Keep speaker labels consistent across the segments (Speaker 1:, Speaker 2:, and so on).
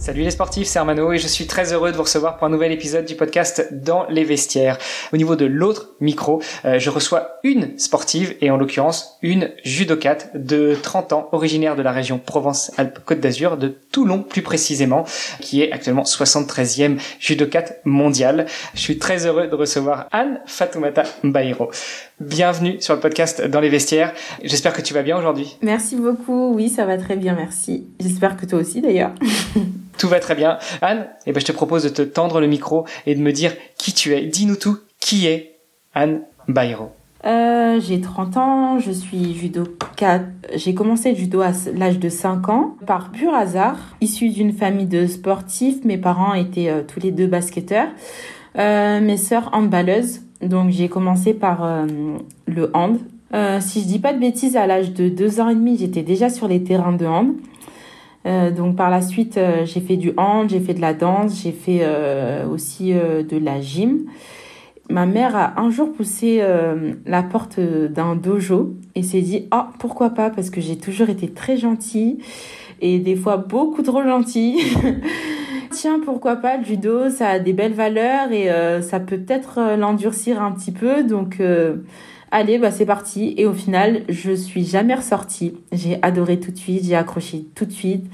Speaker 1: Salut les sportifs, c'est Armano et je suis très heureux de vous recevoir pour un nouvel épisode du podcast Dans les vestiaires. Au niveau de l'autre micro, euh, je reçois une sportive et en l'occurrence une judokate de 30 ans, originaire de la région Provence-Alpes-Côte d'Azur, de Toulon plus précisément, qui est actuellement 73e judokate mondiale. Je suis très heureux de recevoir Anne Fatoumata Mbairo. Bienvenue sur le podcast Dans les vestiaires. J'espère que tu vas bien aujourd'hui.
Speaker 2: Merci beaucoup. Oui, ça va très bien, merci. J'espère que toi aussi d'ailleurs.
Speaker 1: Tout va très bien. Anne, eh ben, je te propose de te tendre le micro et de me dire qui tu es. Dis-nous tout. Qui est Anne Bairo
Speaker 2: euh, J'ai 30 ans, je suis judoka. J'ai commencé le judo à l'âge de 5 ans par pur hasard. Issu d'une famille de sportifs, mes parents étaient euh, tous les deux basketteurs. Euh, mes sœurs handballeuses. Donc j'ai commencé par euh, le hand. Euh, si je dis pas de bêtises, à l'âge de 2 ans et demi, j'étais déjà sur les terrains de hand. Euh, donc par la suite, euh, j'ai fait du hand, j'ai fait de la danse, j'ai fait euh, aussi de la gym. Ma mère a un jour poussé la porte d'un dojo et s'est dit ah pourquoi pas parce que j'ai toujours été très gentille et des fois beaucoup trop gentille. Tiens pourquoi pas le judo ça a des belles valeurs et ça peut peut-être l'endurcir un petit peu donc Allez, bah c'est parti. Et au final, je suis jamais ressortie. J'ai adoré tout de suite, j'ai accroché tout de suite.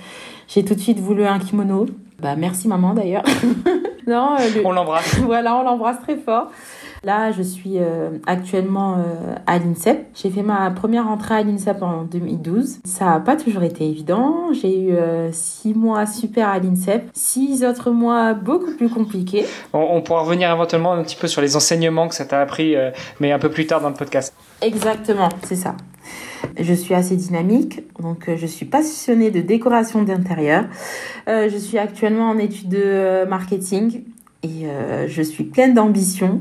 Speaker 2: J'ai tout de suite voulu un kimono. Bah merci maman d'ailleurs.
Speaker 1: non, euh, on l'embrasse.
Speaker 2: voilà, on l'embrasse très fort. Là, je suis euh, actuellement euh, à l'INSEP. J'ai fait ma première entrée à l'INSEP en 2012. Ça n'a pas toujours été évident. J'ai eu euh, six mois super à l'INSEP, six autres mois beaucoup plus compliqués.
Speaker 1: On, pourra revenir éventuellement un petit peu sur les enseignements que ça t'a appris, mais un peu plus tard dans le podcast.
Speaker 2: Exactement, c'est ça. Je suis assez dynamique, donc je suis passionnée de décoration d'intérieur. je suis actuellement en études de marketing et euh, je suis pleine d'ambition.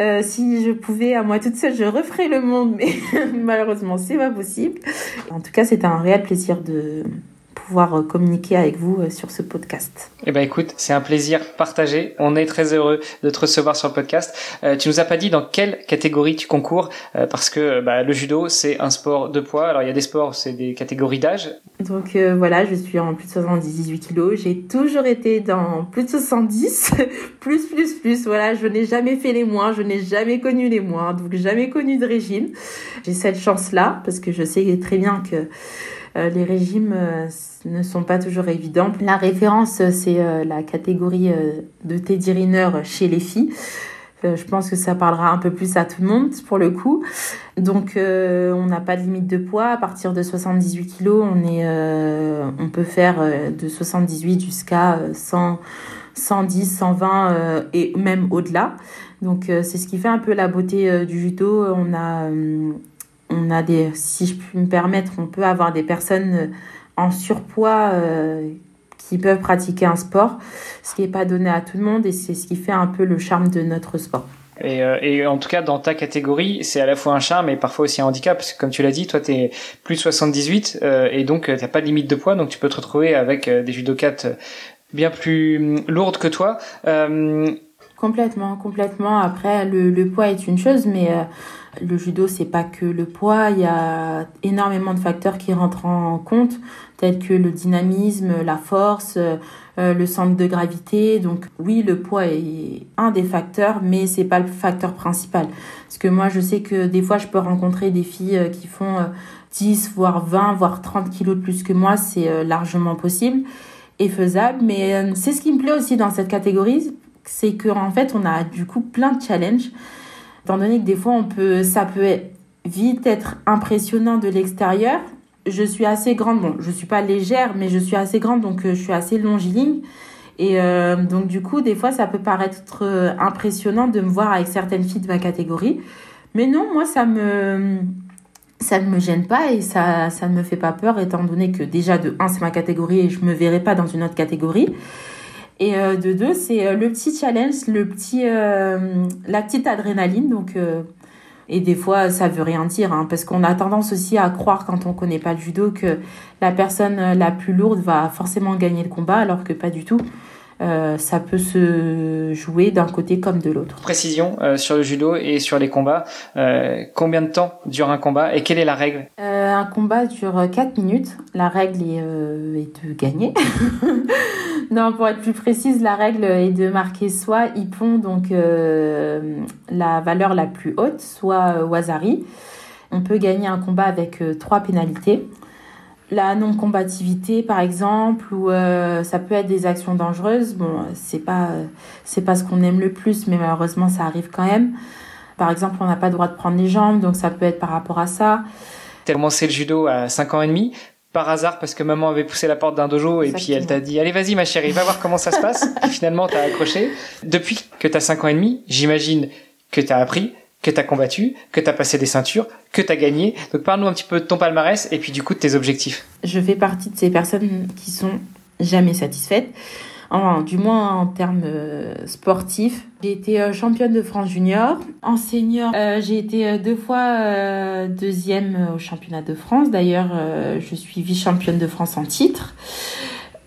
Speaker 2: Euh, si je pouvais à moi toute seule, je referais le monde, mais malheureusement, c'est pas possible. En tout cas, c'est un réel plaisir de, pouvoir euh, communiquer avec vous euh, sur ce podcast.
Speaker 1: Eh ben écoute, c'est un plaisir partagé. On est très heureux de te recevoir sur le podcast. Euh, tu nous as pas dit dans quelle catégorie tu concours euh, parce que bah, le judo c'est un sport de poids. Alors il y a des sports, c'est des catégories d'âge.
Speaker 2: Donc voilà, je suis en plus de 78 kilos. J'ai toujours été dans plus de 70, plus plus plus. Voilà, je n'ai jamais fait les moins, je n'ai jamais connu les moins, donc jamais connu de régime. J'ai cette chance là parce que je sais très bien que les régimes euh, ne sont pas toujours évidents. La référence, c'est euh, la catégorie de Teddy Riner chez les filles. je pense que ça parlera un peu plus à tout le monde pour le coup. Donc on n'a pas de limite de poids. À partir de 78 kg, on, on peut faire de 78 jusqu'à 100, 110, 120 et même au-delà. Donc c'est ce qui fait un peu la beauté du judo. On a on a des, si je puis me permettre, on peut avoir des personnes euh, en surpoids euh, qui peuvent pratiquer un sport, ce qui n'est pas donné à tout le monde et c'est ce qui fait un peu le charme de notre sport.
Speaker 1: Et, euh, et, en tout cas, dans ta catégorie, c'est à la fois un charme et parfois aussi un handicap, parce que comme tu l'as dit, toi, tu es plus de 78 euh, et donc tu n'as pas de limite de poids, donc tu peux te retrouver avec des judokates bien plus hum, lourdes que toi.
Speaker 2: Complètement, complètement. Après, le, le, poids est une chose, mais le judo, c'est pas que le poids. Il y a énormément de facteurs qui rentrent en compte, tels que le dynamisme, la force, euh, le centre de gravité. Donc oui, le poids est un des facteurs, mais c'est pas le facteur principal. Parce que moi, je sais que des fois, je peux rencontrer des filles euh, qui font 10, euh, voire 20, voire 30 kilos de plus que moi. C'est largement possible et faisable. Mais c'est ce qui me plaît aussi dans cette catégorie, c'est qu'en fait, on a du coup plein de challenges étant donné que des fois on peut, ça peut vite être impressionnant de l'extérieur. Je suis assez grande, bon, je suis pas légère, mais je suis assez grande, donc euh, je suis assez longiligne. Et euh, donc du coup, des fois, ça peut paraître euh, impressionnant de me voir avec certaines filles de ma catégorie. Mais non, moi, ça me ça ne me gêne pas et ça, ça ne me fait pas peur étant donné que déjà de 1 c'est ma catégorie et je me verrai pas dans une autre catégorie et euh, de deux, c'est euh, le petit challenge, le petit, euh, la petite adrénaline. Donc, et des fois, ça veut rien dire, hein, parce qu'on a tendance aussi à croire quand on connaît pas le judo que la personne la plus lourde va forcément gagner le combat, alors que pas du tout. Euh, ça peut se jouer d'un côté comme de l'autre.
Speaker 1: Précision euh, sur le judo et sur les combats. Euh, combien de temps dure un combat et quelle est la règle?
Speaker 2: Un combat dure 4 minutes. La règle est, est de gagner. non, pour être plus précise, la règle est de marquer soit Ippon, donc la valeur la plus haute, soit Wazari. On peut gagner un combat avec trois pénalités la non-combativité par exemple ou euh, ça peut être des actions dangereuses. Bon c'est pas c'est pas ce qu'on aime le plus mais malheureusement ça arrive quand même. Par exemple on n'a pas le droit de prendre les jambes donc ça peut être par rapport à ça.
Speaker 1: As commencé le judo à 5 ans et demi par hasard parce que maman avait poussé la porte d'un dojo et puis elle t'a dit allez vas-y ma chérie va voir comment ça se passe et finalement t'as accroché. Depuis que t'as 5 ans et demi j'imagine que t'as appris que tu as combattu, que tu as passé des ceintures, que tu as gagné. Donc parle-nous un petit peu de ton palmarès et puis du coup de tes objectifs.
Speaker 2: Je fais partie de ces personnes qui sont jamais satisfaites. Enfin, du moins en termes euh, sportifs. J'ai été euh, championne de France junior. En senior, euh, j'ai été deux fois deuxième au championnat de France. D'ailleurs, je suis vice-championne de France en titre.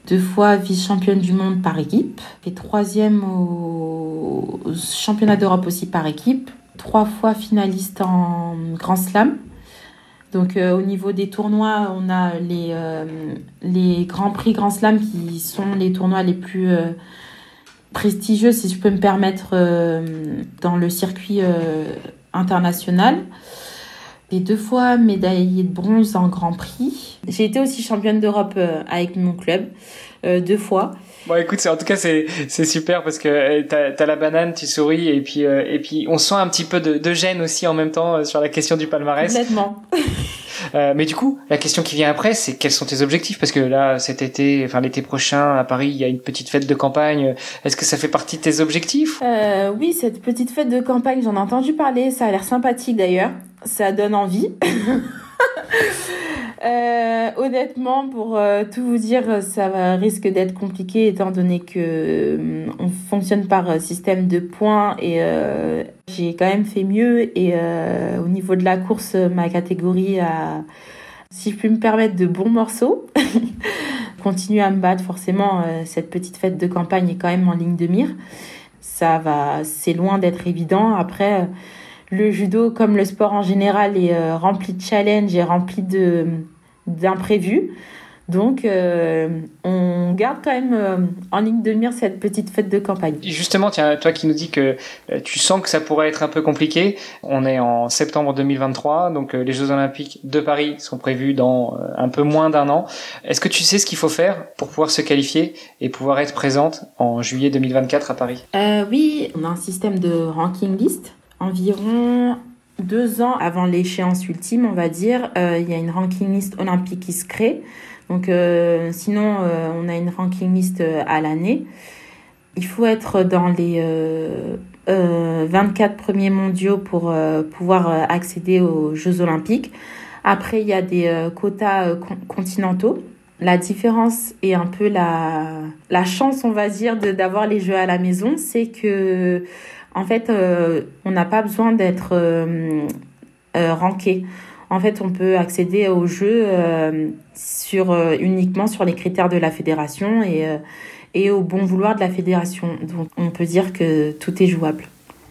Speaker 2: Deux fois vice-championne du monde par équipe. Et troisième au championnat d'Europe aussi par équipe trois fois finaliste en Grand Slam. Donc euh, au niveau des tournois, on a les, euh, les Grands Prix Grand Slam qui sont les tournois les plus euh, prestigieux, si je peux me permettre, dans le circuit international. Et deux fois médaillée de bronze en Grand Prix. J'ai été aussi championne d'Europe avec mon club, deux fois.
Speaker 1: Bon, écoute, en tout cas, c'est c'est super parce que euh, t'as as la banane, tu souris et puis euh, et puis on sent un petit peu de, de gêne aussi en même temps euh, sur la question du palmarès.
Speaker 2: Complètement.
Speaker 1: mais du coup, la question qui vient après, c'est quels sont tes objectifs? Parce que là, cet été, enfin l'été prochain à Paris, il y a une petite fête de campagne. Est-ce que ça fait partie de tes objectifs?
Speaker 2: Euh, Oui, cette petite fête de campagne, j'en ai entendu parler. Ça a l'air sympathique d'ailleurs. Ça donne envie. Euh, honnêtement, pour euh, tout vous dire, ça risque d'être compliqué étant donné que euh, on fonctionne par système de points et j'ai quand même fait mieux et au niveau de la course, ma catégorie a, si je puis me permettre, de bons morceaux. Continuer à me battre, forcément, cette petite fête de campagne est quand même en ligne de mire. Ça va, c'est loin d'être évident. Après le judo, comme le sport en général, est euh, rempli de challenges et rempli de d'imprévus. Donc, euh, on garde quand même euh, en ligne de mire cette petite fête de campagne.
Speaker 1: Justement, tiens, toi qui nous dis que tu sens que ça pourrait être un peu compliqué, on est en septembre 2023, donc les Jeux Olympiques de Paris sont prévus dans un peu moins d'un an. Est-ce que tu sais ce qu'il faut faire pour pouvoir se qualifier et pouvoir être présente en juillet 2024 à Paris?
Speaker 2: Oui, on a un système de ranking list environ deux ans avant l'échéance ultime, on va dire, euh, il y a une ranking list olympique qui se crée. Donc, euh, sinon, euh, on a une ranking list à l'année. Il faut être dans les 24 premiers mondiaux pour pouvoir accéder aux Jeux olympiques. Après, il y a des quotas continentaux La différence et un peu la, la chance, on va dire, d'avoir les jeux à la maison, c'est que, en fait, euh, on n'a pas besoin d'être euh, euh, ranké. En fait, on peut accéder aux jeux sur, uniquement sur les critères de la fédération et, et au bon vouloir de la fédération. Donc, on peut dire que tout est jouable.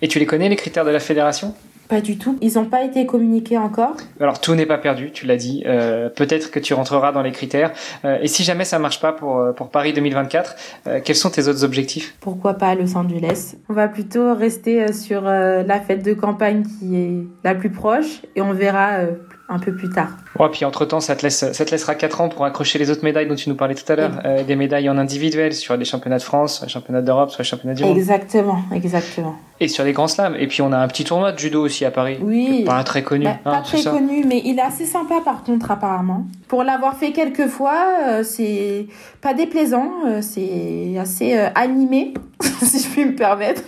Speaker 1: Et tu les connais, les critères de la fédération?
Speaker 2: Pas du tout. Ils n'ont pas été communiqués encore.
Speaker 1: Alors tout n'est pas perdu, tu l'as dit. Euh, peut-être que tu rentreras dans les critères. Euh, et si jamais ça marche pas pour, euh, pour Paris 2024, quels sont tes autres objectifs?
Speaker 2: Pourquoi pas Los Angeles? On va plutôt rester sur la fête de campagne qui est la plus proche et on verra un peu plus tard.
Speaker 1: Ouais, puis entre-temps, ça te, laisse, ça te laissera 4 ans pour accrocher les autres médailles dont tu nous parlais tout à l'heure. Euh, des médailles en individuel sur les championnats de France, sur les championnats d'Europe, sur les championnats du monde.
Speaker 2: Exactement, exactement.
Speaker 1: Et sur les grands slams. Et puis on a un petit tournoi de judo aussi à Paris.
Speaker 2: Oui.
Speaker 1: Pas très connu. Bah,
Speaker 2: hein, pas très connu, mais il est assez sympa par contre apparemment. Pour l'avoir fait quelques fois, euh, c'est pas déplaisant, euh, c'est assez animé, si je puis me permettre.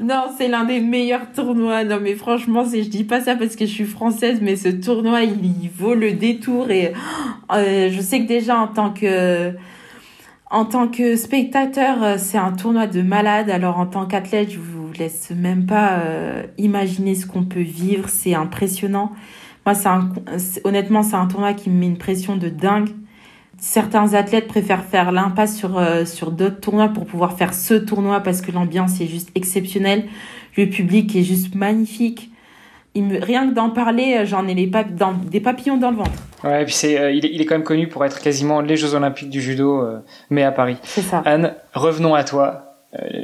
Speaker 2: Non, c'est l'un des meilleurs tournois. Non, mais franchement, je dis pas ça parce que je suis française, mais ce tournoi, il, vaut le détour. Et euh, je sais que déjà, en tant que, en tant que spectateur, euh, c'est un tournoi de malade. Alors, en tant qu'athlète, je vous laisse même pas euh, imaginer ce qu'on peut vivre. C'est impressionnant. Moi, c'est honnêtement, c'est un tournoi qui me met une pression de dingue certains athlètes préfèrent faire l'impasse sur, euh, sur d'autres tournois pour pouvoir faire ce tournoi parce que l'ambiance est juste exceptionnelle. Le public est juste magnifique. Il me, rien que d'en parler, euh, j'en ai les dans, des papillons dans le ventre.
Speaker 1: Ouais, et puis c'est, euh, il, est, il, est, quand même connu pour être quasiment les Jeux Olympiques du judo, mais à Paris.
Speaker 2: C'est ça.
Speaker 1: Anne, revenons à toi.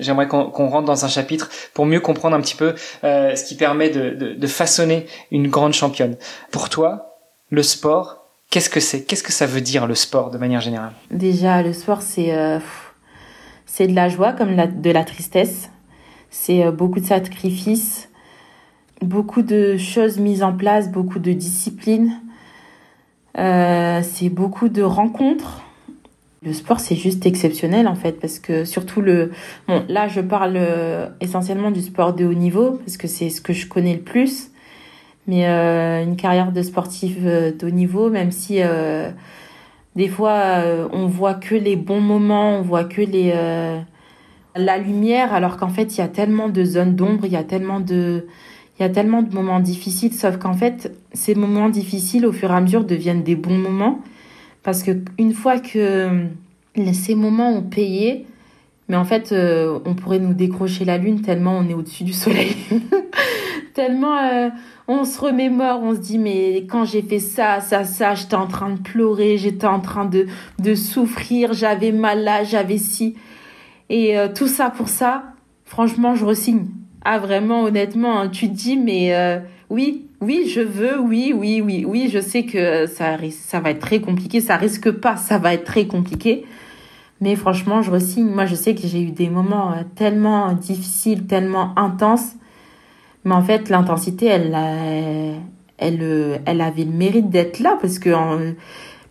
Speaker 1: J'aimerais qu'on rentre dans un chapitre pour mieux comprendre un petit peu ce qui permet de, de, de façonner une grande championne. Pour toi, le sport, Qu'est-ce que c'est? Qu'est-ce que ça veut dire le sport de manière générale?
Speaker 2: Déjà, le sport, c'est euh, de la joie comme de la tristesse. C'est euh, beaucoup de sacrifices, beaucoup de choses mises en place, beaucoup de discipline. Euh, c'est beaucoup de rencontres. Le sport, c'est juste exceptionnel en fait, parce que surtout le... Bon, là, je parle essentiellement du sport de haut niveau, parce que c'est ce que je connais le plus. Mais euh, une carrière de sportif euh, de haut niveau, même si euh, des fois on voit que les bons moments, on voit que les la lumière, alors qu'en fait il y a tellement de zones d'ombre, il y a tellement de il y a tellement de moments difficiles, sauf qu'en fait ces moments difficiles au fur et à mesure deviennent des bons moments parce que une fois que ces moments ont payé, mais en fait, on pourrait nous décrocher la lune tellement on est au-dessus du soleil. tellement on se remémore, on se dit mais quand j'ai fait ça, ça, ça, j'étais en train de pleurer, j'étais en train de, de souffrir, j'avais mal là, j'avais ci. Et euh, tout ça pour ça, franchement, je resigne. Ah vraiment, honnêtement, hein, tu te dis mais euh, oui, oui, je veux, oui, oui, oui, oui, je sais que ça, ça va être très compliqué, ça risque pas, ça va être très compliqué. Mais franchement, je resigne. Moi, je sais que j'ai eu des moments euh, tellement difficiles, tellement intenses mais en fait, l'intensité, elle, elle, elle avait le mérite d'être là parce que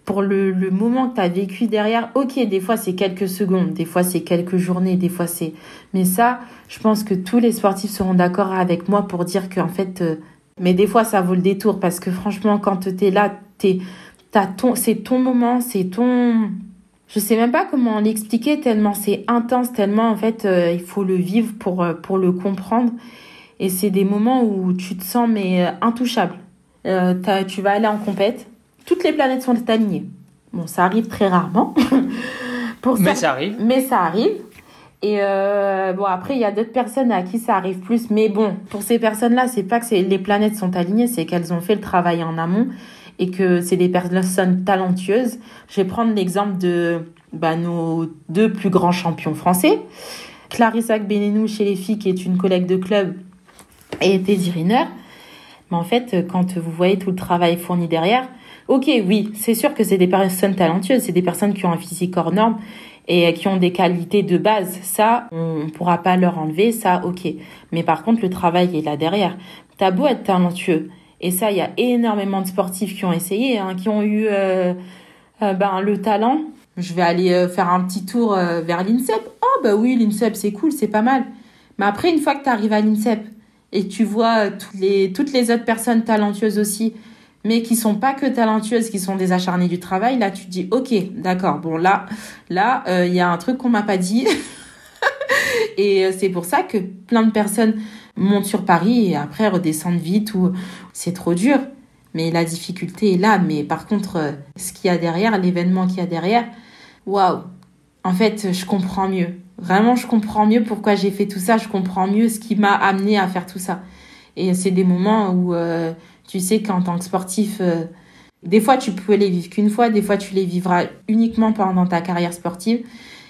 Speaker 2: pour le, le moment que tu as vécu derrière, ok, des fois c'est quelques secondes, des fois c'est quelques journées, des fois c'est. Mais ça, je pense que tous les sportifs seront d'accord avec moi pour dire qu'en fait, euh, mais des fois ça vaut le détour parce que franchement, quand tu es là, t'es, t'as ton, c'est ton moment, c'est ton. Je sais même pas comment l'expliquer tellement c'est intense, tellement en fait euh, il faut le vivre pour, euh, pour le comprendre. Et c'est des moments où tu te sens mais euh, intouchable. Euh, tu vas aller en compète, toutes les planètes sont alignées. Bon, ça arrive très rarement.
Speaker 1: Pour mais ça, arrive.
Speaker 2: Mais ça arrive. Et euh, bon, après, il y a d'autres personnes à qui ça arrive plus. Mais bon, pour ces personnes-là, c'est pas que les planètes sont alignées, c'est qu'elles ont fait le travail en amont et que c'est des personnes talentueuses. Je vais prendre l'exemple de bah, nos deux plus grands champions français. Clarissa Benenou chez les filles, qui est une collègue de club et Daisy Riner. Mais en fait, quand vous voyez tout le travail fourni derrière, ok, oui, c'est sûr que c'est des personnes talentueuses, c'est des personnes qui ont un physique hors norme et qui ont des qualités de base. Ça, on ne pourra pas leur enlever, ça, ok. Mais par contre, le travail est là derrière. T'as beau être talentueux, et ça, il y a énormément de sportifs qui ont essayé, hein, qui ont eu euh, euh, ben, le talent. Je vais aller euh, faire un petit tour vers l'INSEP. Oh, bah oui, l'INSEP, c'est cool, c'est pas mal. Mais après, une fois que tu arrives à l'INSEP, et tu vois toutes les, toutes les autres personnes talentueuses aussi, mais qui sont pas que talentueuses, qui sont des acharnées du travail, là tu te dis ok, d'accord, bon là, là euh, il y a un truc qu'on m'a pas dit, et euh, c'est pour ça que plein de personnes montent sur Paris et après redescendent vite ou c'est trop dur. Mais la difficulté est là. Mais par contre, euh, ce qu'il y a derrière, l'événement qu'il y a derrière, waouh! En fait, je comprends mieux. Vraiment, je comprends mieux pourquoi j'ai fait tout ça. Je comprends mieux ce qui m'a amené à faire tout ça. Et c'est des moments où tu sais qu'en tant que sportif, euh, des fois tu peux les vivre qu'une fois, des fois tu les vivras uniquement pendant ta carrière sportive.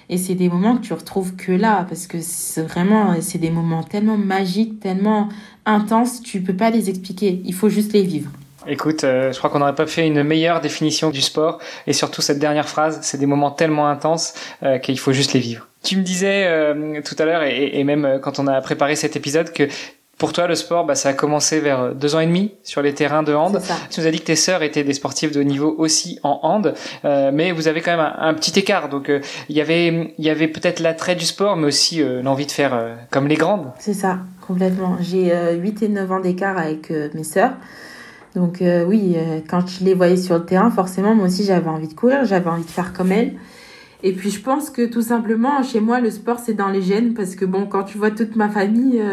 Speaker 2: Et c'est des moments que tu retrouves que là, parce que c'est vraiment, c'est des moments tellement magiques, tellement intenses, tu peux pas les expliquer. Il faut juste les vivre.
Speaker 1: Écoute, euh, je crois qu'on n'aurait pas fait une meilleure définition du sport. Et surtout cette dernière phrase, c'est des moments tellement intenses euh, qu'il faut juste les vivre. Tu me disais tout à l'heure, et, et, même quand on a préparé cet épisode, que pour toi, le sport, bah, ça a commencé vers deux ans et demi sur les terrains de hand. Tu nous as dit que tes sœurs étaient des sportives de haut niveau aussi en hand, euh, mais vous avez quand même un, petit écart. Donc, euh, il y avait, il y avait peut-être l'attrait du sport, mais aussi euh, l'envie de faire comme les grandes.
Speaker 2: C'est ça, complètement. J'ai 8 et 9 ans d'écart avec mes sœurs. Donc, oui, quand je les voyais sur le terrain, forcément, moi aussi, j'avais envie de courir, j'avais envie de faire comme elles. Et puis je pense que tout simplement, chez moi, le sport, c'est dans les gènes, parce que bon, quand tu vois toute ma famille,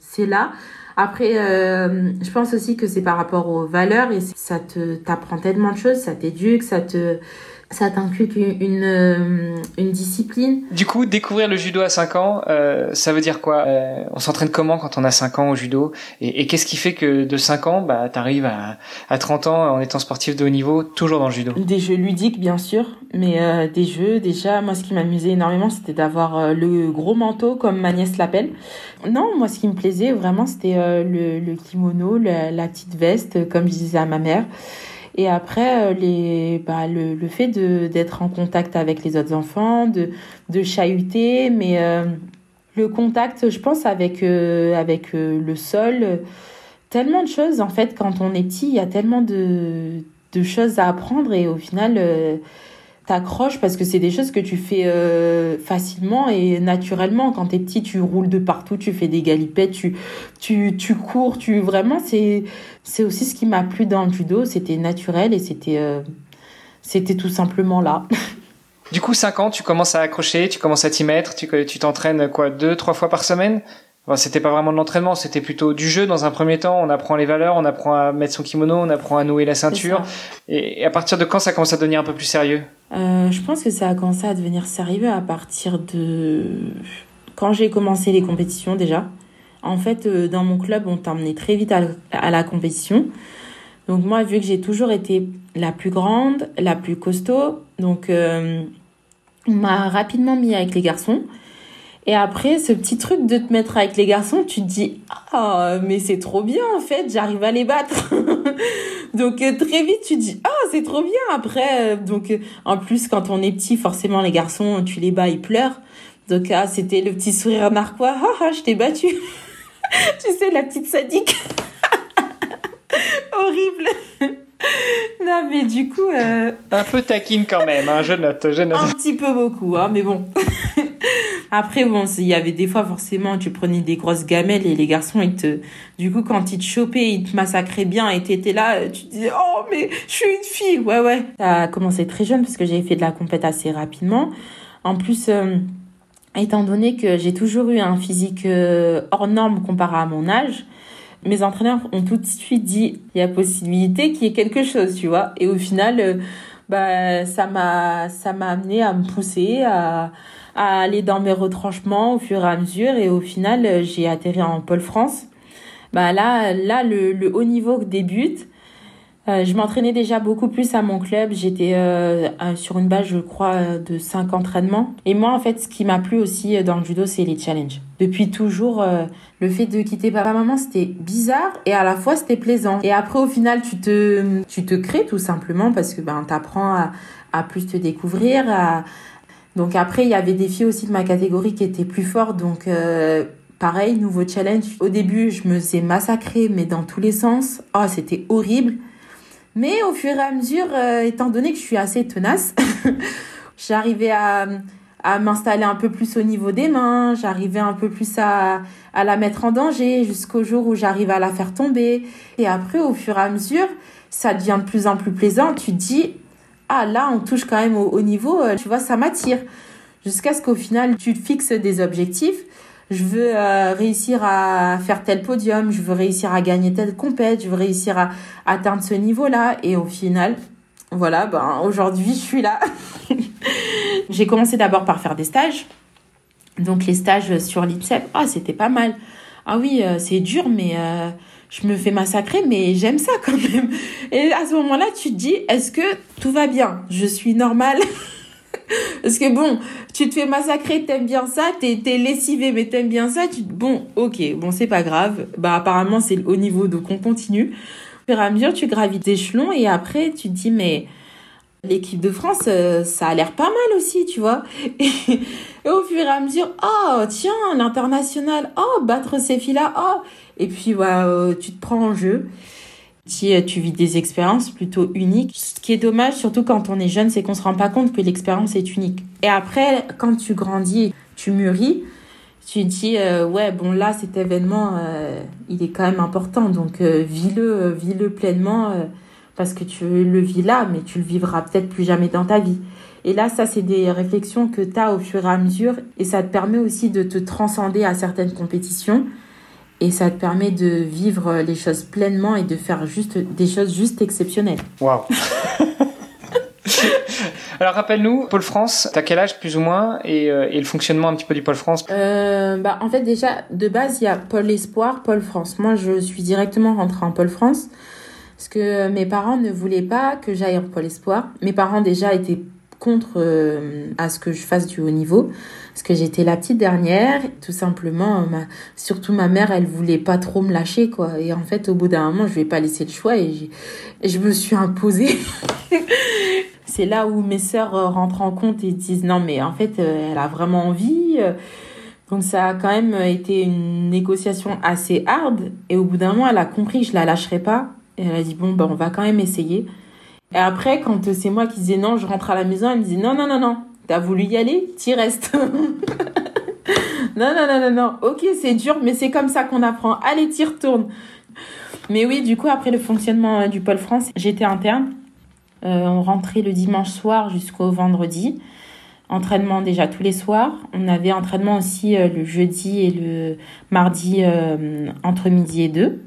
Speaker 2: c'est là. Après, euh, je pense aussi que c'est par rapport aux valeurs et ça te t'apprend tellement de choses, ça t'éduque, ça te ça t'inculque une, euh, une, discipline.
Speaker 1: Du coup, découvrir le judo à 5 ans, euh, ça veut dire quoi euh, On s'entraîne comment quand on a 5 ans au judo? Et, et qu'est-ce qui fait que de 5 ans, bah, tu arrives à, à 30 ans en étant sportif de haut niveau, toujours dans le judo?
Speaker 2: Des jeux ludiques, bien sûr, mais euh, des jeux, déjà, moi, ce qui m'amusait énormément, c'était d'avoir euh, le gros manteau, comme ma nièce l'appelle. Non, moi, ce qui me plaisait vraiment, c'était le, le, kimono, la, la petite veste, comme je disais à ma mère. Et après, euh, les, bah, le, le fait d'être en contact avec les autres enfants, de, de chahuter, mais euh, le contact, je pense, avec, euh, avec le sol, tellement de choses. En fait, quand on est petit, il y a tellement de, de choses à apprendre et au final t'accroches parce que c'est des choses que tu fais facilement et naturellement. Quand t'es petit, tu roules de partout, tu fais des galipettes, tu, tu, tu cours, tu vraiment c'est c'est aussi ce qui m'a plu dans le judo. C'était naturel et c'était euh, c'était tout simplement là.
Speaker 1: Du coup, 5 ans, tu commences à accrocher, tu commences à t'y mettre, tu tu t'entraînes quoi deux trois fois par semaine? C'était pas vraiment de l'entraînement, c'était plutôt du jeu dans un premier temps. On apprend les valeurs, on apprend à mettre son kimono, on apprend à nouer la ceinture. Et, à partir de quand ça commence à devenir un peu plus sérieux?
Speaker 2: Euh, Je pense que ça a commencé à devenir sérieux à partir de quand j'ai commencé les compétitions déjà. En fait, euh, dans mon club, on t'emmenait très vite à, la compétition. Donc moi, vu que j'ai toujours été la plus grande, la plus costaud, donc euh, on m'a rapidement mis avec les garçons. Et après, ce petit truc de te mettre avec les garçons, tu te dis, ah, mais c'est trop bien, en fait, j'arrive à les battre. donc, euh, très vite, tu te dis, ah, c'est trop bien. Après, donc, en plus, quand on est petit, forcément, les garçons, tu les bats, ils pleurent. Donc, ah, c'était le petit sourire narquois. Ah, ah, je t'ai battu. tu sais, la petite sadique. Horrible. non, mais du coup.
Speaker 1: Un peu taquine quand même, hein, je note, je note.
Speaker 2: Un petit peu beaucoup, hein, mais bon. Après, bon, il y avait des fois, forcément, tu prenais des grosses gamelles et les garçons, ils te, du coup, quand ils te chopaient, ils te massacraient bien et t'étais là, tu te disais, oh, mais je suis une fille. Ouais, ouais. Ça a commencé très jeune parce que j'avais fait de la compète assez rapidement. En plus, euh, étant donné que j'ai toujours eu un physique euh, hors norme comparé à mon âge, mes entraîneurs ont tout de suite dit, il y a possibilité qu'il y ait quelque chose, tu vois. Et au final, euh, bah, ça m'a, ça m'a amené à me pousser, à, à aller dans mes retranchements au fur et à mesure et au final euh, j'ai atterri en Pôle France. Bah là là le, le haut niveau débute. Euh, je m'entraînais déjà beaucoup plus à mon club. J'étais euh, sur une base, je crois, de 5 entraînements. Et moi, en fait, ce qui m'a plu aussi dans le judo, c'est les challenges. Depuis toujours, le fait de quitter papa-maman, c'était bizarre et à la fois, c'était plaisant. Et après, au final, tu te, tu te crées tout simplement parce que ben, t'apprends à, à plus te découvrir, donc après, il y avait des filles aussi de ma catégorie qui étaient plus fortes. Donc euh, pareil, nouveau challenge. Au début, je me faisais massacrer, mais dans tous les sens. Oh, c'était horrible. Mais au fur et à mesure, euh, étant donné que je suis assez tenace, j'arrivais à, m'installer un peu plus au niveau des mains, j'arrivais un peu plus à, la mettre en danger jusqu'au jour où j'arrive à la faire tomber. Et après, au fur et à mesure, ça devient de plus en plus plaisant. Tu te dis, ah là, on touche quand même au, niveau, euh, tu vois, ça m'attire. Jusqu'à ce qu'au final, tu fixes des objectifs. Je veux euh, réussir à faire tel podium, je veux réussir à gagner telle compète, je veux réussir à, atteindre ce niveau-là. Et au final, voilà, ben aujourd'hui, je suis là. J'ai commencé d'abord par faire des stages. Donc les stages sur l'IPSEP, ah, c'était pas mal. Ah oui, euh, c'est dur, mais je me fais massacrer, mais j'aime ça quand même. Et à ce moment-là, tu te dis, est-ce que tout va bien? Je suis normale Parce que bon, tu te fais massacrer, t'aimes bien ça, t'es es lessivé, mais t'aimes bien ça, tu bon, ok, bon, c'est pas grave. Bah, apparemment, c'est au niveau, donc on continue. Au fur et à mesure, tu gravites d'échelons et après, tu te dis, mais l'équipe de France, euh, ça a l'air pas mal aussi, tu vois. Et, au fur et à mesure, oh, tiens, l'international, oh, battre ces filles-là, oh. Et puis, voilà, euh, tu te prends en jeu. Si euh, tu vis des expériences plutôt uniques. Ce qui est dommage, surtout quand on est jeune, c'est qu'on se rend pas compte que l'expérience est unique. Et après, quand tu grandis, tu mûris, tu dis ouais bon là cet événement il est quand même important donc vis-le vis-le pleinement parce que tu le vis là, mais tu le vivras peut-être plus jamais dans ta vie. Et là, ça, c'est des réflexions que tu as au fur et à mesure, et ça te permet aussi de te transcender à certaines compétitions, et ça te permet de vivre les choses pleinement et de faire juste des choses juste exceptionnelles.
Speaker 1: Waouh Alors rappelle-nous, Pôle France, t'as quel âge plus ou moins et, euh, et, le fonctionnement un petit peu du Pôle France?
Speaker 2: Euh, bah, En fait déjà, de base, il y a Pôle Espoir, Pôle France. Moi, je suis directement rentrée en Pôle France. Parce que mes parents ne voulaient pas que j'aille en Pôle Espoir. Mes parents déjà étaient contre euh, à ce que je fasse du haut niveau parce que j'étais la petite dernière tout simplement ma, surtout ma mère elle voulait pas trop me lâcher quoi. Et en fait au bout d'un moment je vais pas laisser le choix et, je me suis imposée. C'est là où mes sœurs euh, rentrent en compte et disent non mais en fait euh, elle a vraiment envie donc ça a quand même été une négociation assez hard et au bout d'un moment elle a compris que je la lâcherais pas. Et elle a dit, bon, bah, on va quand même essayer. Et après, quand c'est moi qui disais non, je rentre à la maison, elle me dit, non, non, non, non, t'as voulu y aller, t'y restes. non, non, non, non, non, ok, c'est dur, mais c'est comme ça qu'on apprend. Allez, t'y retournes. Mais oui, du coup, après le fonctionnement euh, du pôle France, j'étais interne. Euh, on rentrait le dimanche soir jusqu'au vendredi. Entraînement déjà tous les soirs. On avait entraînement aussi euh, le jeudi et le mardi entre midi et deux.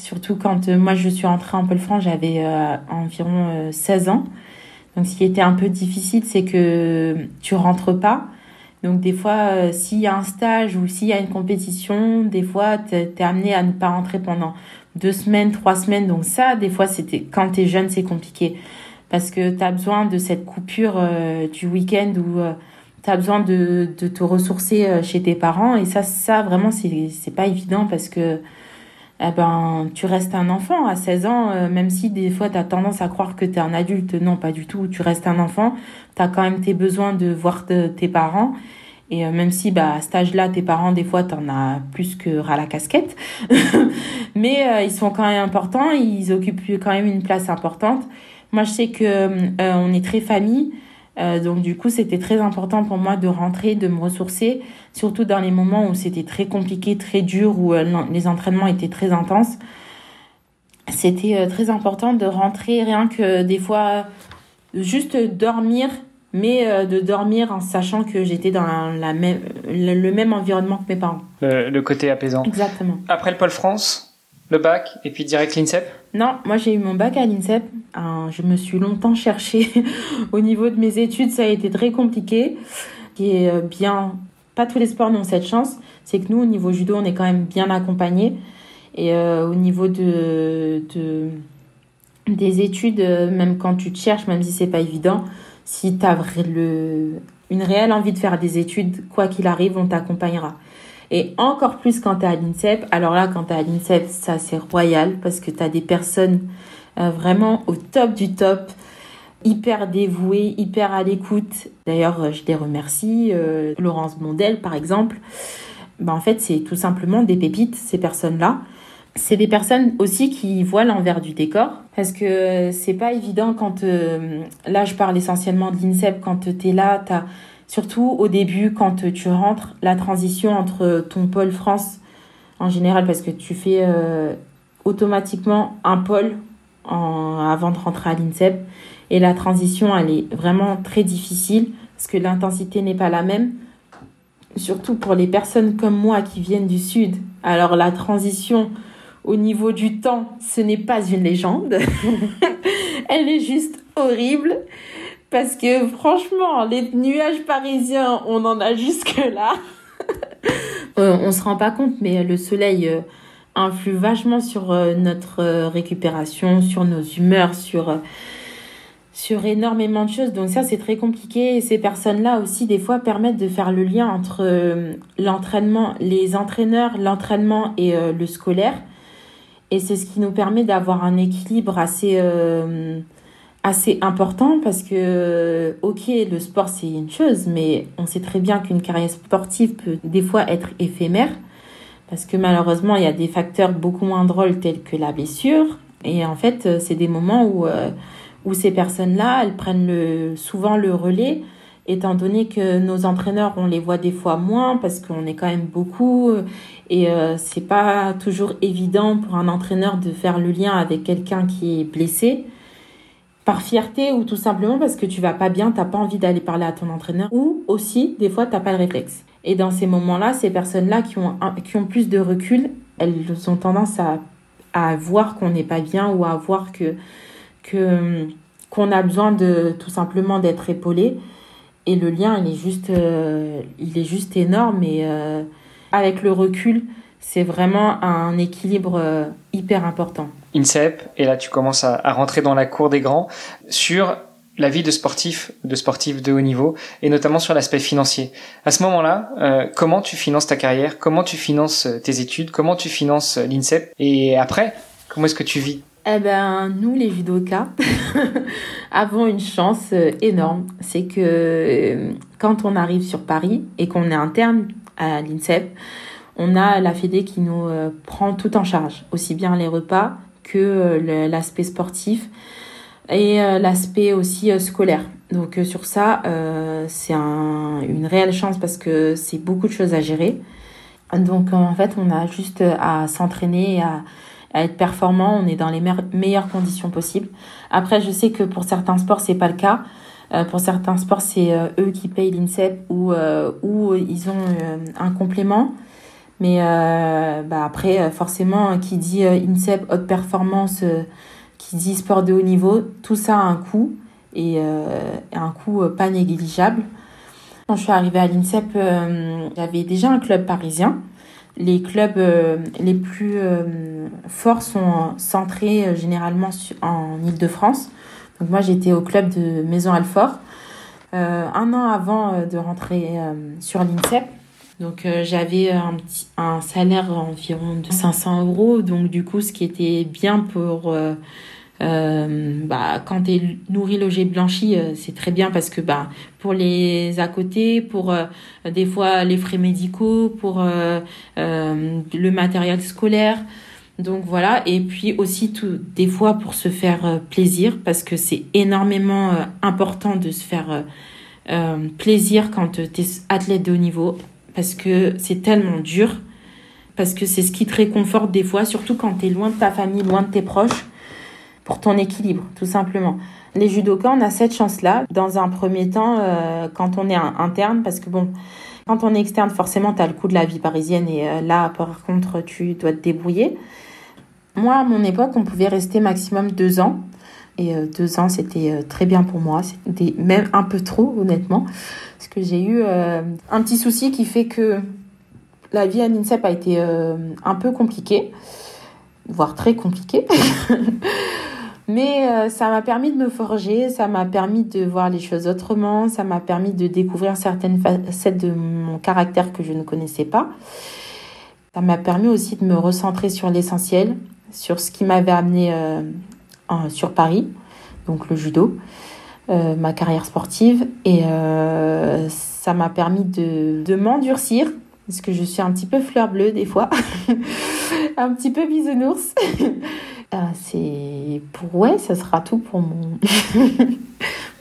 Speaker 2: Surtout quand moi je suis entrée en Pôle France, j'avais environ 16 euh, ans. Donc ce qui était un peu difficile, c'est que tu rentres pas. Donc des fois, s'il y a un stage ou s'il y a une compétition, des fois, tu es amené à ne pas rentrer pendant deux semaines, trois semaines. Donc ça, des fois, c'était quand tu es jeune, c'est compliqué. Parce que tu as besoin de cette coupure du week-end où tu as besoin de, de te ressourcer chez tes parents. Et ça, ça vraiment, c'est pas évident parce que eh ben, tu restes un enfant à 16 ans, euh, même si des fois tu as tendance à croire que tu es un adulte. Non, pas du tout. Tu restes un enfant. Tu as quand même tes besoins de voir tes parents. Et euh, même si bah, à cet âge-là, tes parents, des fois, tu en as plus que ras la casquette. Mais euh, ils sont quand même importants. Ils occupent quand même une place importante. Moi, je sais que on est très famille. Euh, donc du coup, c'était très important pour moi de rentrer, de me ressourcer, surtout dans les moments où c'était très compliqué, très dur, où euh, les entraînements étaient très intenses. C'était euh, très important de rentrer, rien que des fois, juste dormir, mais de dormir en sachant que j'étais dans la même, le même environnement que mes parents.
Speaker 1: le côté apaisant.
Speaker 2: Exactement.
Speaker 1: Après le Pôle France, le bac et puis direct l'INSEP?
Speaker 2: Non, moi j'ai eu mon bac à l'INSEP. je me suis longtemps cherchée au niveau de mes études, ça a été très compliqué. Est euh, bien, pas tous les sports n'ont cette chance. C'est que nous, au niveau judo, on est quand même bien accompagnés. Et euh, au niveau de, de des études, euh, même quand tu te cherches, même si c'est pas évident, si tu as une réelle envie de faire des études, quoi qu'il arrive, on t'accompagnera. Et encore plus quand tu es à l'INSEP. Alors là, quand tu es à l'INSEP, ça c'est royal parce que tu as des personnes euh, vraiment au top du top, hyper dévouées, hyper à l'écoute. D'ailleurs, euh, je les remercie. Euh, Laurence Mondel, par exemple. Ben, en fait, c'est tout simplement des pépites, ces personnes-là. C'est des personnes aussi qui voient l'envers du décor parce que c'est pas évident quand là je parle essentiellement de l'INSEP quand tu es là, tu as Surtout au début, quand tu rentres, la transition entre ton pôle France en général, parce que tu fais euh, automatiquement un pôle avant de rentrer à l'INSEP. Et la transition, elle est vraiment très difficile parce que l'intensité n'est pas la même. Surtout pour les personnes comme moi qui viennent du Sud. Alors la transition au niveau du temps, ce n'est pas une légende. elle est juste horrible. Parce que franchement, les nuages parisiens, on en a jusque-là. Euh, on se rend pas compte, mais le soleil euh, influe vachement sur euh, notre récupération, sur nos humeurs, sur, sur énormément de choses. Donc ça, c'est très compliqué. Ces personnes-là aussi, des fois, permettent de faire le lien entre l'entraînement, les entraîneurs, l'entraînement et le scolaire. Et c'est ce qui nous permet d'avoir un équilibre assez assez important parce que, ok, le sport c'est une chose, mais on sait très bien qu'une carrière sportive peut des fois être éphémère parce que malheureusement il y a des facteurs beaucoup moins drôles tels que la blessure. Et en fait, c'est des moments où, euh, où ces personnes-là, elles prennent le, souvent le relais, étant donné que nos entraîneurs, on les voit des fois moins parce qu'on est quand même beaucoup et euh, c'est pas toujours évident pour un entraîneur de faire le lien avec quelqu'un qui est blessé par fierté ou tout simplement parce que tu vas pas bien, t'as pas envie d'aller parler à ton entraîneur ou aussi des fois t'as pas le réflexe. Et dans ces moments-là, ces personnes-là qui ont qui ont plus de recul, elles ont tendance à à voir qu'on n'est pas bien ou à voir que que qu'on a besoin de tout simplement d'être épaulé et le lien il est juste euh, il est juste énorme et euh, avec le recul, c'est vraiment un équilibre euh, hyper important.
Speaker 1: INSEP, et là tu commences à, rentrer dans la cour des grands, sur la vie de sportif, de sportif de haut niveau, et notamment sur l'aspect financier. À ce moment-là, euh, comment tu finances ta carrière, comment tu finances euh, tes études, comment tu finances l'INSEP, et après, comment est-ce que tu vis?
Speaker 2: Eh ben, nous, les judokas, avons une chance énorme. C'est que quand on arrive sur Paris et qu'on est interne à l'INSEP, on a la Fédé qui nous euh, prend tout en charge, aussi bien les repas que euh, l'aspect sportif et euh, l'aspect aussi scolaire. Donc sur ça, c'est une réelle chance parce que c'est beaucoup de choses à gérer. Donc en fait, on a juste à s'entraîner, à, être performant. On est dans les meilleures conditions possibles. Après, je sais que pour certains sports, c'est pas le cas. pour certains sports, c'est eux qui payent l'INSEP ou ils ont un complément. Mais euh, bah après, euh, forcément, qui dit euh, INSEP, haute performance, qui dit sport de haut niveau, tout ça a un coût et un coût pas négligeable. Quand je suis arrivée à l'INSEP, j'avais déjà un club parisien. Les clubs les plus forts sont centrés généralement en Ile-de-France. Donc moi, j'étais au club de Maison Alfort. un an avant de rentrer sur l'INSEP, donc euh, j'avais un, salaire environ de 500 euros, donc du coup ce qui était bien pour... Euh, euh, bah, quand tu es nourri, logé, blanchi, c'est très bien parce que bah, pour les à côté, pour des fois les frais médicaux, pour le matériel scolaire. Donc voilà, et puis aussi tout, des fois pour se faire plaisir parce que c'est énormément important de se faire plaisir quand tu es athlète de haut niveau parce que c'est tellement dur, parce que c'est ce qui te réconforte des fois, surtout quand tu es loin de ta famille, loin de tes proches, pour ton équilibre, tout simplement. Les judokas, on a cette chance-là. Dans un premier temps, euh, quand on est interne, parce que bon, quand on est externe, forcément, tu as le coût de la vie parisienne et euh, là, par contre, tu dois te débrouiller. Moi, à mon époque, on pouvait rester maximum deux ans. Et euh, deux ans, c'était très bien pour moi. C'était même un peu trop, honnêtement parce que j'ai eu euh, un petit souci qui fait que la vie à l'INSEP a été euh, un peu compliquée, voire très compliquée. Mais euh, ça m'a permis de me forger, ça m'a permis de voir les choses autrement, ça m'a permis de découvrir certaines facettes de mon caractère que je ne connaissais pas. Ça m'a permis aussi de me recentrer sur l'essentiel, sur ce qui m'avait amené sur Paris, donc le judo. Euh, ma carrière sportive et euh, ça m'a permis de, m'endurcir parce que je suis un petit peu fleur bleue des fois, un petit peu bisounours. Euh, c'est pour ouais, ça sera tout pour mon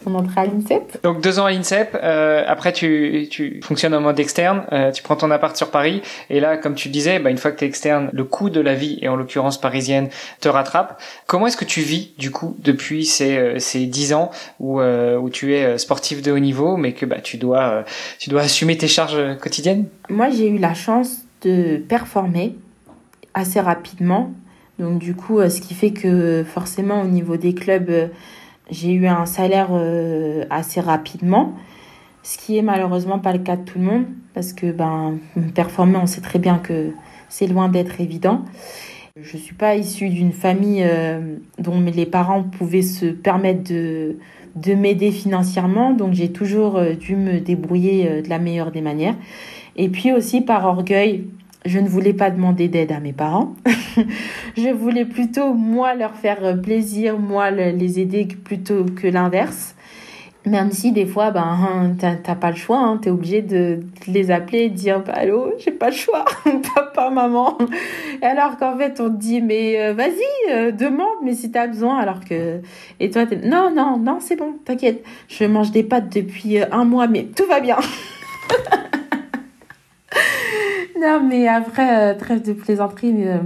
Speaker 2: entrée à l'INSEP.
Speaker 1: Donc deux ans à l'INSEP, euh, après tu, tu fonctionnes en mode externe, euh, tu prends ton appart sur Paris, et là, comme tu disais, bah, une fois que tu es externe, le coût de la vie, et en l'occurrence parisienne, te rattrape. Comment est-ce que tu vis, du coup, depuis ces, euh, ces dix ans où, euh, où tu es sportif de haut niveau, mais que bah, tu, dois, tu dois assumer tes charges quotidiennes?
Speaker 2: Moi, j'ai eu la chance de performer assez rapidement. Donc du coup, ce qui fait que forcément au niveau des clubs, j'ai eu un salaire euh, assez rapidement, ce qui est malheureusement pas le cas de tout le monde, parce que ben, performer, on sait très bien que c'est loin d'être évident. Je ne suis pas issue d'une famille euh, dont les parents pouvaient se permettre de, de m'aider financièrement, donc j'ai toujours euh, dû me débrouiller de la meilleure des manières. Et puis aussi par orgueil, je ne voulais pas demander d'aide à mes parents. je voulais plutôt, moi, leur faire plaisir, moi, les aider plutôt que l'inverse. Même si des fois, ben, hein, t'as pas le choix, hein, t'es obligé de les appeler et de dire bah, Allô, j'ai pas le choix, papa, maman. Alors qu'en fait, on te dit Mais euh, vas-y, euh, demande, mais si t'as besoin. Alors que. Et toi, t'es Non, non, non, c'est bon, t'inquiète. Je mange des pâtes depuis euh, un mois, mais tout va bien. non, mais après, euh, trêve de plaisanterie, euh,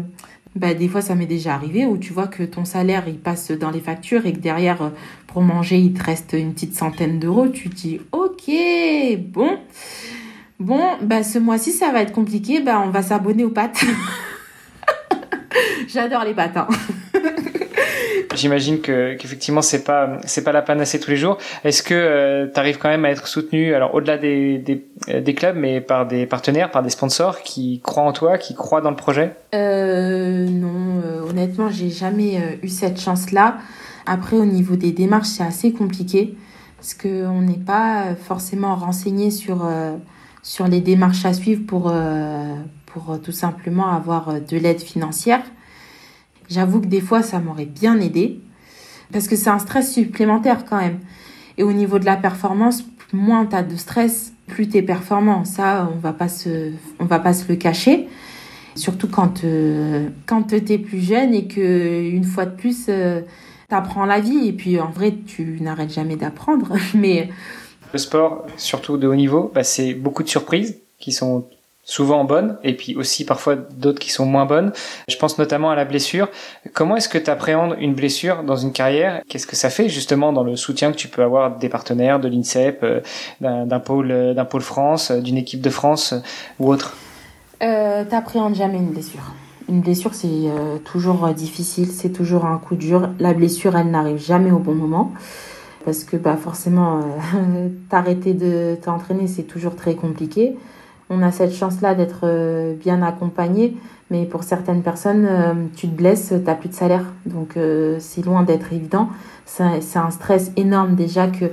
Speaker 2: bah, des fois, ça m'est déjà arrivé où tu vois que ton salaire, il passe dans les factures et que derrière, euh, pour manger, il te reste une petite centaine d'euros. Tu te dis, ok, bon. Bon, bah, ce mois-ci, ça va être compliqué. Bah, on va s'abonner aux pâtes. J'adore les pâtes. Hein.
Speaker 1: J'imagine que qu'effectivement c'est pas c'est pas la panacée tous les jours. Est-ce que euh, tu arrives quand même à être soutenu alors au-delà des, des, euh, des clubs mais par des partenaires, par des sponsors qui croient en toi, qui croient dans le projet?
Speaker 2: Euh, Non, euh, honnêtement, j'ai jamais eu cette chance-là. Après au niveau des démarches, c'est assez compliqué parce que on n'est pas forcément renseigné sur sur les démarches à suivre pour pour tout simplement avoir de l'aide financière. J'avoue que des fois, ça m'aurait bien aidé. Parce que c'est un stress supplémentaire quand même. Et au niveau de la performance, moins tu as de stress, plus tu es performant. Ça, on va pas se, on va pas se le cacher. Surtout quand, euh, quand tu es plus jeune et que une fois de plus, euh, tu apprends la vie. Et puis en vrai, tu n'arrêtes jamais d'apprendre. Mais
Speaker 1: le sport, surtout de haut niveau, bah, c'est beaucoup de surprises qui sont souvent bonnes et puis aussi parfois d'autres qui sont moins bonnes. Je pense notamment à la blessure. Comment est-ce que tu appréhendes une blessure dans une carrière? Qu'est-ce que ça fait justement dans le soutien que tu peux avoir des partenaires, de l'INSEP, euh, d'un pôle, euh, d'un pôle France, euh, d'une équipe de France ou autre?
Speaker 2: Euh, T'appréhendes jamais une blessure. Une blessure, c'est toujours difficile, c'est toujours un coup dur. La blessure, elle n'arrive jamais au bon moment. Parce que bah, forcément, t'arrêter de t'entraîner, c'est toujours très compliqué on a cette chance-là d'être euh, bien accompagné, mais pour certaines personnes, euh, tu te blesses, tu n'as plus de salaire. Donc euh, c'est loin d'être évident. C'est un stress énorme déjà que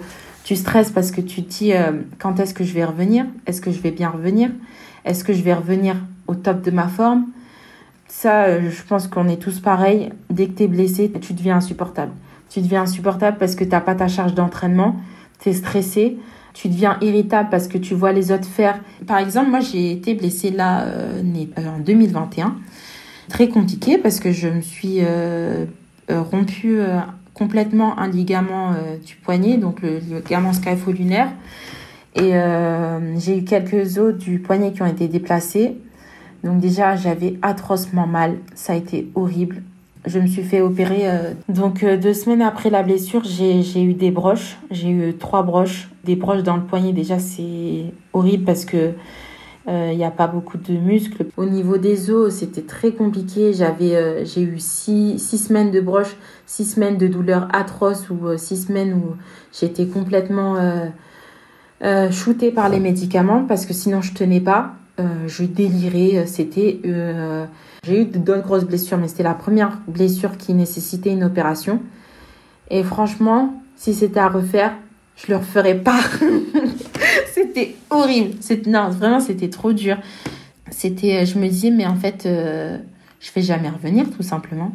Speaker 2: tu stresses parce que tu te dis quand est-ce que je vais revenir? Est-ce que je vais bien revenir? Est-ce que je vais revenir au top de ma forme? Ça, je pense qu'on est tous pareils. Dès que tu es blessé, tu deviens insupportable. Tu deviens insupportable parce que tu n'as pas ta charge d'entraînement, tu es stressé tu deviens irritable parce que tu vois les autres faire. Par exemple, moi j'ai été blessée là euh, en 2021. Très compliqué parce que je me suis euh, euh, rompu complètement un ligament du poignet, donc le ligament scapho-lunaire. Et j'ai eu quelques os du poignet qui ont été déplacés. Donc déjà, j'avais atrocement mal. Ça a été horrible. Je me suis fait opérer. Euh, donc euh, deux semaines après la blessure, j'ai eu des broches. J'ai eu trois broches. Des broches dans le poignet, déjà, c'est horrible parce que il euh, n'y a pas beaucoup de muscles. Au niveau des os, c'était très compliqué. J'avais, j'ai eu six, six, semaines de broches, six semaines de douleurs atroces ou six semaines où j'étais complètement shootée par les médicaments parce que sinon je tenais pas. je délirais. C'était j'ai eu d'autres grosses blessures, mais c'était la première blessure qui nécessitait une opération. Et franchement, si c'était à refaire, je le referais pas. c'était horrible. Non, vraiment, c'était trop dur. C'était, je me disais, mais en fait, euh, je vais jamais revenir, tout simplement.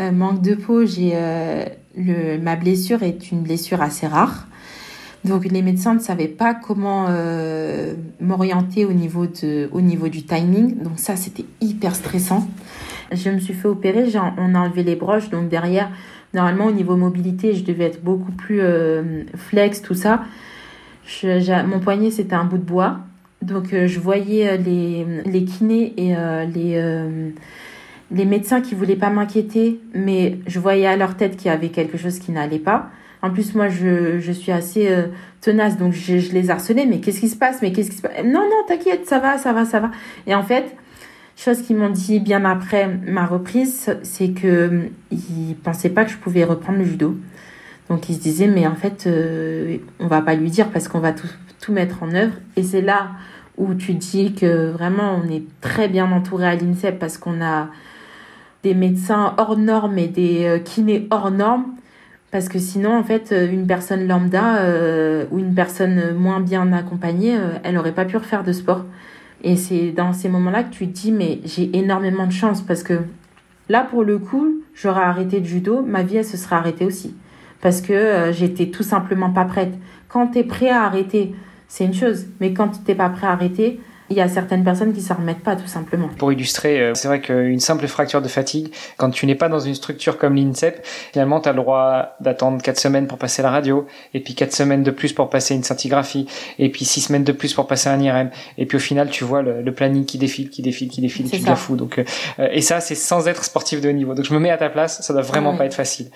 Speaker 2: Euh, manque de peau, j'ai euh, le, ma blessure est une blessure assez rare. Donc les médecins ne savaient pas comment euh, m'orienter au niveau de, au niveau du timing. Donc ça c'était hyper stressant. Je me suis fait opérer, on a enlevé les broches, donc derrière Normalement, au niveau mobilité, je devais être beaucoup plus flex, tout ça. mon poignet, c'était un bout de bois. Donc, je voyais les, les kinés et les, les médecins qui voulaient pas m'inquiéter, mais je voyais à leur tête qu'il y avait quelque chose qui n'allait pas. En plus, moi, je, je suis assez euh, tenace, donc je, je, les harcelais. Mais qu'est-ce qui se passe? Mais qu'est-ce qui se passe Non, non, t'inquiète, ça va, ça va, ça va. Et en fait, chose qu'ils m'ont dit bien après ma reprise, c'est que ils pensaient pas que je pouvais reprendre le judo. Donc ils se disaient, mais en fait, euh, on va pas lui dire parce qu'on va tout, tout mettre en œuvre. Et c'est là où tu dis que vraiment on est très bien entouré à l'INSEP parce qu'on a des médecins hors normes et des euh, kinés hors normes. Parce que sinon, en fait, euh, une personne lambda euh, ou une personne moins bien accompagnée, elle n'aurait pas pu refaire de sport. Et c'est dans ces moments-là que tu te dis, mais j'ai énormément de chance parce que là, pour le coup, j'aurais arrêté le judo, ma vie, elle se serait arrêtée aussi. Parce que j'étais tout simplement pas prête. Quand tu es prêt à arrêter, c'est une chose. Mais quand tu n'es pas prêt à arrêter, il y a certaines personnes qui s'en remettent pas tout simplement.
Speaker 1: Pour illustrer, euh, c'est vrai qu'une simple fracture de fatigue, quand tu n'es pas dans une structure comme l'INSEP, finalement tu as le droit d'attendre 4 semaines pour passer la radio, et puis 4 semaines de plus pour passer une scintigraphie, et puis 6 semaines de plus pour passer un IRM, et puis au final tu vois le, planning qui défile, qui défile, qui défile, tu deviens fou. Donc, euh, et ça c'est sans être sportif de haut niveau. Donc je me mets à ta place, ça doit vraiment pas être facile.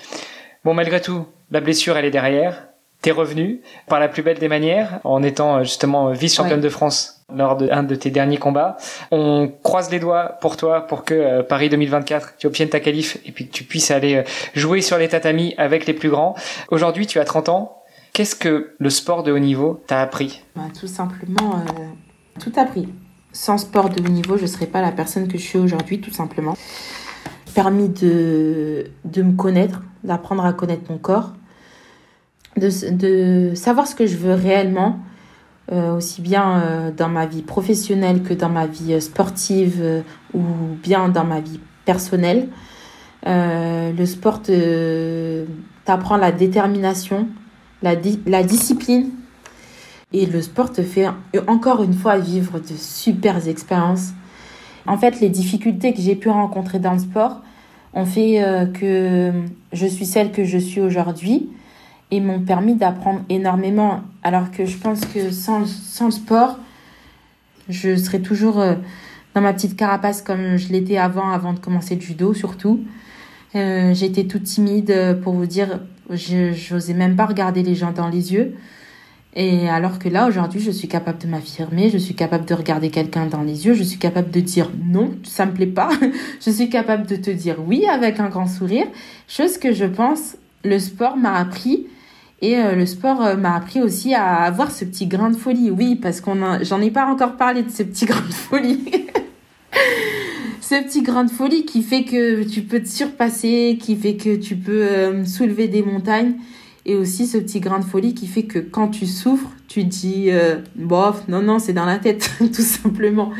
Speaker 1: Bon malgré tout, la blessure elle est derrière, t'es revenu par la plus belle des manières en étant euh, justement vice-championne de France lors d'un de, tes derniers combats. On croise les doigts pour toi pour que euh, Paris 2024, tu obtiennes ta qualif et puis que tu puisses aller euh, jouer sur les tatamis avec les plus grands. Aujourd'hui, tu as 30 ans. Qu'est-ce que le sport de haut niveau t'a appris?
Speaker 2: Bah, Tout simplement, euh, tout appris. Sans sport de haut niveau, je ne serais pas la personne que je suis aujourd'hui, tout simplement. Permis de, de me connaître, d'apprendre à connaître mon corps, de, de savoir ce que je veux réellement, euh, aussi bien euh, dans ma vie professionnelle que dans ma vie euh, sportive ou bien dans ma vie personnelle. le sport t'apprend la détermination, la, la discipline. Et le sport te fait encore une fois vivre de super expériences. En fait, les difficultés que j'ai pu rencontrer dans le sport ont fait que je suis celle que je suis aujourd'hui et m'ont permis d'apprendre énormément. Alors que je pense que sans, sans le sport, je serais toujours euh, dans ma petite carapace comme je l'étais avant, avant de commencer le judo surtout. Euh, J'étais toute timide euh, pour vous dire, je n'osais même pas regarder les gens dans les yeux. Et alors que là, aujourd'hui, je suis capable de m'affirmer, je suis capable de regarder quelqu'un dans les yeux, je suis capable de dire non, ça me plaît pas. je suis capable de te dire oui avec un grand sourire. Chose que je pense, le sport m'a appris et euh, le sport euh, m'a appris aussi à avoir ce petit grain de folie. Oui, parce qu'on j'en ai pas encore parlé de ce petit grain de folie. ce petit grain de folie qui fait que tu peux te surpasser, qui fait que tu peux euh, soulever des montagnes. Et aussi ce petit grain de folie qui fait que quand tu souffres, tu dis, bof, non, non, c'est dans la tête, tout simplement.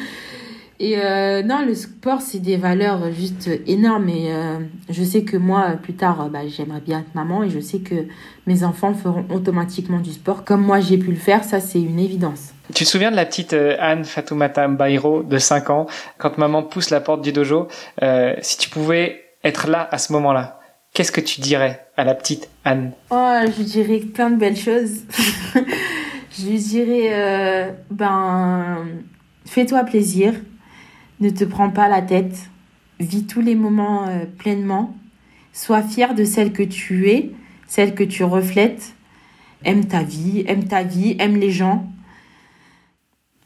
Speaker 2: Et euh, non, le sport, c'est des valeurs juste énormes. Et euh, je sais que moi, plus tard, bah, j'aimerais bien être maman et je sais que mes enfants feront automatiquement du sport comme moi j'ai pu le faire. Ça, c'est une évidence.
Speaker 1: Tu te souviens de la petite euh, Anne Fatoumata Mbairo de 5 ans, quand maman pousse la porte du dojo Si tu pouvais être là à ce moment-là, qu'est-ce que tu dirais à la petite Anne?
Speaker 2: Oh, je dirais plein de belles choses. je lui dirais, ben, fais-toi plaisir ne te prends pas la tête. Vis tous les moments euh, pleinement. Sois fier de celle que tu es, celle que tu reflètes. Aime ta vie, aime ta vie, aime les gens.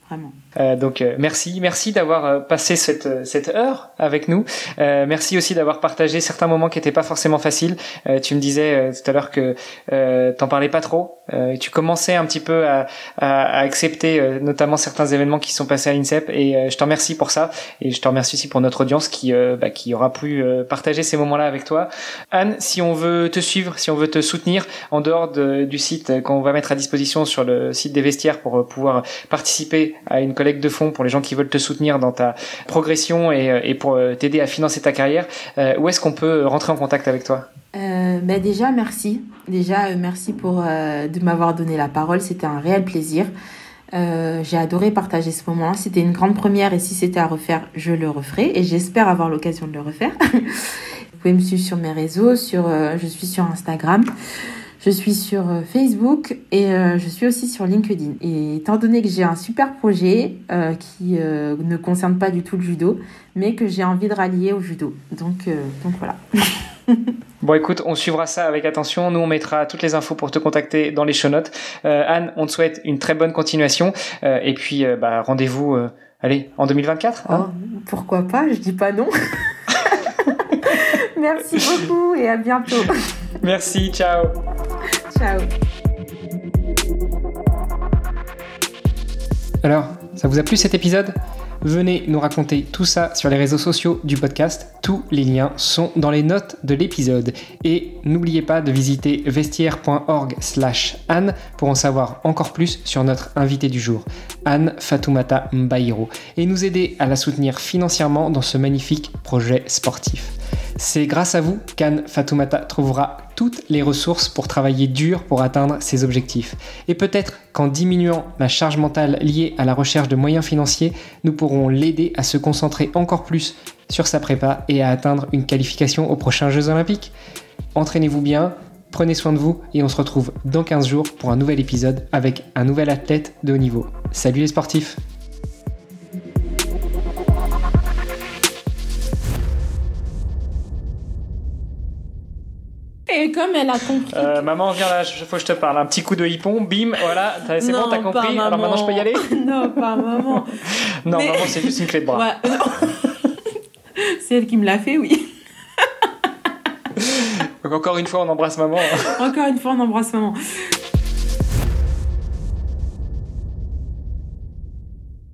Speaker 2: Vraiment.
Speaker 1: Euh, donc euh, merci, merci d'avoir euh, passé cette, cette heure avec nous. merci aussi d'avoir partagé certains moments qui n'étaient pas forcément faciles. tu me disais tout à l'heure que t'en parlais pas trop. tu commençais un petit peu à, à, accepter notamment certains événements qui sont passés à l'INSEP et je te remercie pour ça et je te remercie aussi pour notre audience qui bah, qui aura pu partager ces moments-là avec toi. Anne, si on veut te suivre, si on veut te soutenir en dehors du site qu'on va mettre à disposition sur le site des vestiaires pour pouvoir participer à une de fonds pour les gens qui veulent te soutenir dans ta progression et, euh, pour euh, t'aider à financer ta carrière, euh, où est-ce qu'on peut rentrer en contact avec toi?
Speaker 2: Bah déjà merci. Déjà merci pour de m'avoir donné la parole. C'était un réel plaisir. J'ai adoré partager ce moment. C'était une grande première et si c'était à refaire je le referai et j'espère avoir l'occasion de le refaire. Pouvez me suivre sur mes réseaux, sur, je suis sur Instagram. Je suis sur euh, Facebook et euh, je suis aussi sur LinkedIn. Et étant donné que j'ai un super projet euh, qui ne concerne pas du tout le judo, mais que j'ai envie de rallier au judo. Donc, donc voilà.
Speaker 1: Bon, écoute, on suivra ça avec attention. Nous, on mettra toutes les infos pour te contacter dans les show notes. Anne, on te souhaite une très bonne continuation. et puis, bah, rendez-vous, allez, en 2024
Speaker 2: hein? oh, Pourquoi pas? Je dis pas non. Merci beaucoup et à bientôt.
Speaker 1: Merci, ciao.
Speaker 2: Ciao.
Speaker 1: Alors, ça vous a plu cet épisode? Venez nous raconter tout ça sur les réseaux sociaux du podcast. Tous les liens sont dans les notes de l'épisode. Et n'oubliez pas de visiter vestiaire.org slash Anne pour en savoir encore plus sur notre invité du jour, Anne Fatoumata Mbairo, et nous aider à la soutenir financièrement dans ce magnifique projet sportif. C'est grâce à vous qu'Anne Fatoumata trouvera toutes les ressources pour travailler dur pour atteindre ses objectifs. Et peut-être qu'en diminuant la charge mentale liée à la recherche de moyens financiers, nous pourrons l'aider à se concentrer encore plus sur sa prépa et à atteindre une qualification aux prochains Jeux olympiques. Entraînez-vous bien, prenez soin de vous et on se retrouve dans 15 jours pour un nouvel épisode avec un nouvel athlète de haut niveau. Salut les sportifs
Speaker 2: Et comme elle a compris.
Speaker 1: Euh, maman, viens là, il faut que je te parle. Un petit coup de hippon, bim, voilà, c'est bon, t'as compris. Alors maintenant, je peux y aller
Speaker 2: Non, pas maman.
Speaker 1: non, maman, c'est juste une clé de bras.
Speaker 2: c'est elle qui me l'a fait, oui.
Speaker 1: Donc encore une fois, on embrasse maman.
Speaker 2: encore une fois, on embrasse maman.